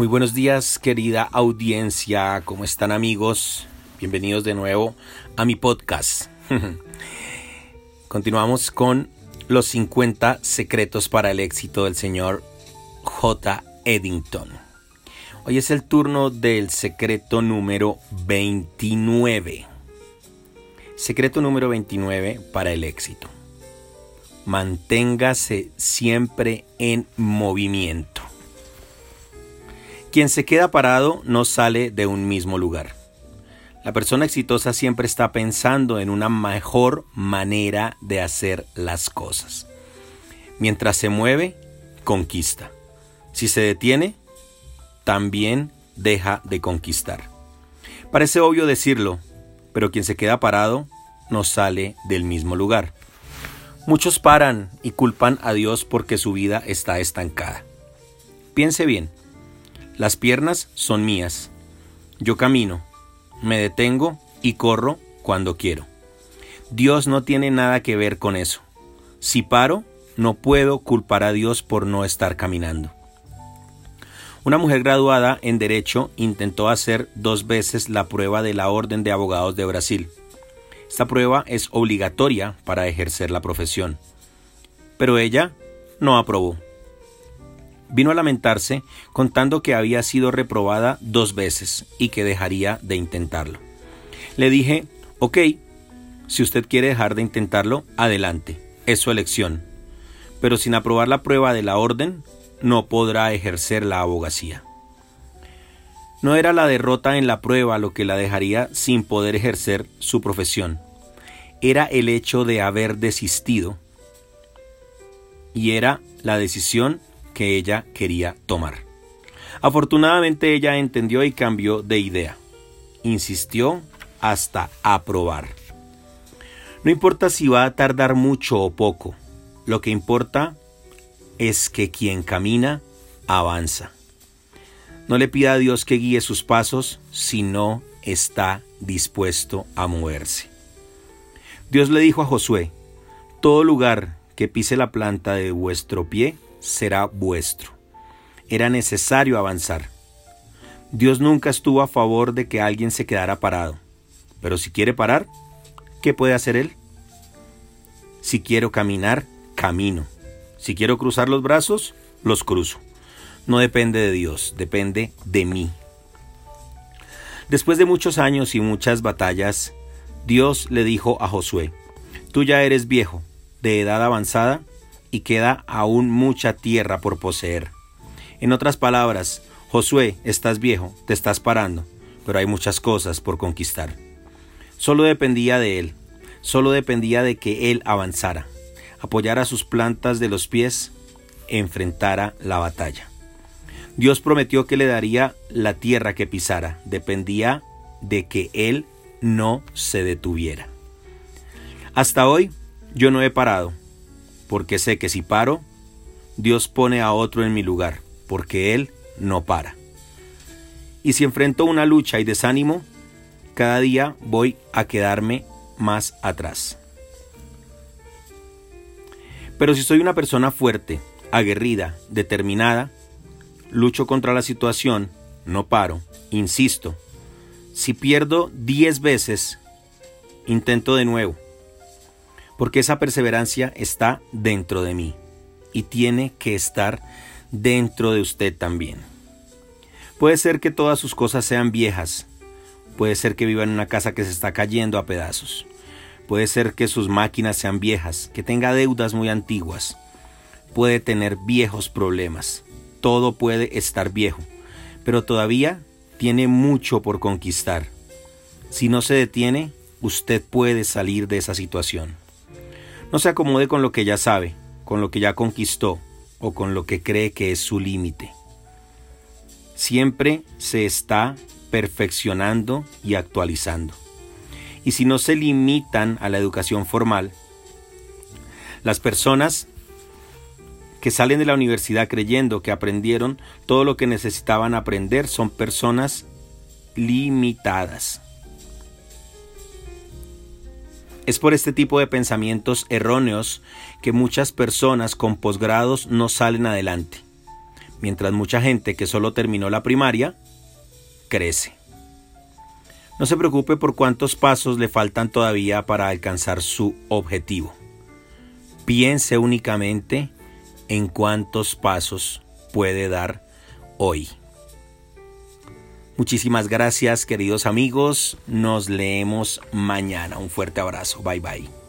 Muy buenos días querida audiencia, ¿cómo están amigos? Bienvenidos de nuevo a mi podcast. Continuamos con los 50 secretos para el éxito del señor J. Eddington. Hoy es el turno del secreto número 29. Secreto número 29 para el éxito. Manténgase siempre en movimiento. Quien se queda parado no sale de un mismo lugar. La persona exitosa siempre está pensando en una mejor manera de hacer las cosas. Mientras se mueve, conquista. Si se detiene, también deja de conquistar. Parece obvio decirlo, pero quien se queda parado no sale del mismo lugar. Muchos paran y culpan a Dios porque su vida está estancada. Piense bien, las piernas son mías. Yo camino, me detengo y corro cuando quiero. Dios no tiene nada que ver con eso. Si paro, no puedo culpar a Dios por no estar caminando. Una mujer graduada en Derecho intentó hacer dos veces la prueba de la Orden de Abogados de Brasil. Esta prueba es obligatoria para ejercer la profesión. Pero ella no aprobó vino a lamentarse contando que había sido reprobada dos veces y que dejaría de intentarlo. Le dije, ok, si usted quiere dejar de intentarlo, adelante, es su elección. Pero sin aprobar la prueba de la orden, no podrá ejercer la abogacía. No era la derrota en la prueba lo que la dejaría sin poder ejercer su profesión. Era el hecho de haber desistido. Y era la decisión que ella quería tomar. Afortunadamente ella entendió y cambió de idea. Insistió hasta aprobar. No importa si va a tardar mucho o poco, lo que importa es que quien camina avanza. No le pida a Dios que guíe sus pasos si no está dispuesto a moverse. Dios le dijo a Josué, todo lugar que pise la planta de vuestro pie será vuestro. Era necesario avanzar. Dios nunca estuvo a favor de que alguien se quedara parado. Pero si quiere parar, ¿qué puede hacer Él? Si quiero caminar, camino. Si quiero cruzar los brazos, los cruzo. No depende de Dios, depende de mí. Después de muchos años y muchas batallas, Dios le dijo a Josué, Tú ya eres viejo, de edad avanzada, y queda aún mucha tierra por poseer. En otras palabras, Josué, estás viejo, te estás parando, pero hay muchas cosas por conquistar. Solo dependía de él, solo dependía de que él avanzara, apoyara sus plantas de los pies, enfrentara la batalla. Dios prometió que le daría la tierra que pisara, dependía de que él no se detuviera. Hasta hoy yo no he parado, porque sé que si paro, Dios pone a otro en mi lugar, porque Él no para. Y si enfrento una lucha y desánimo, cada día voy a quedarme más atrás. Pero si soy una persona fuerte, aguerrida, determinada, lucho contra la situación, no paro, insisto. Si pierdo diez veces, intento de nuevo porque esa perseverancia está dentro de mí y tiene que estar dentro de usted también. Puede ser que todas sus cosas sean viejas, puede ser que viva en una casa que se está cayendo a pedazos, puede ser que sus máquinas sean viejas, que tenga deudas muy antiguas, puede tener viejos problemas, todo puede estar viejo, pero todavía tiene mucho por conquistar. Si no se detiene, usted puede salir de esa situación. No se acomode con lo que ya sabe, con lo que ya conquistó o con lo que cree que es su límite. Siempre se está perfeccionando y actualizando. Y si no se limitan a la educación formal, las personas que salen de la universidad creyendo que aprendieron todo lo que necesitaban aprender son personas limitadas. Es por este tipo de pensamientos erróneos que muchas personas con posgrados no salen adelante. mientras mucha gente que solo terminó la primaria crece. No se preocupe por cuántos pasos le faltan todavía para alcanzar su objetivo. Piense únicamente en cuántos pasos puede dar hoy. Muchísimas gracias queridos amigos, nos leemos mañana. Un fuerte abrazo, bye bye.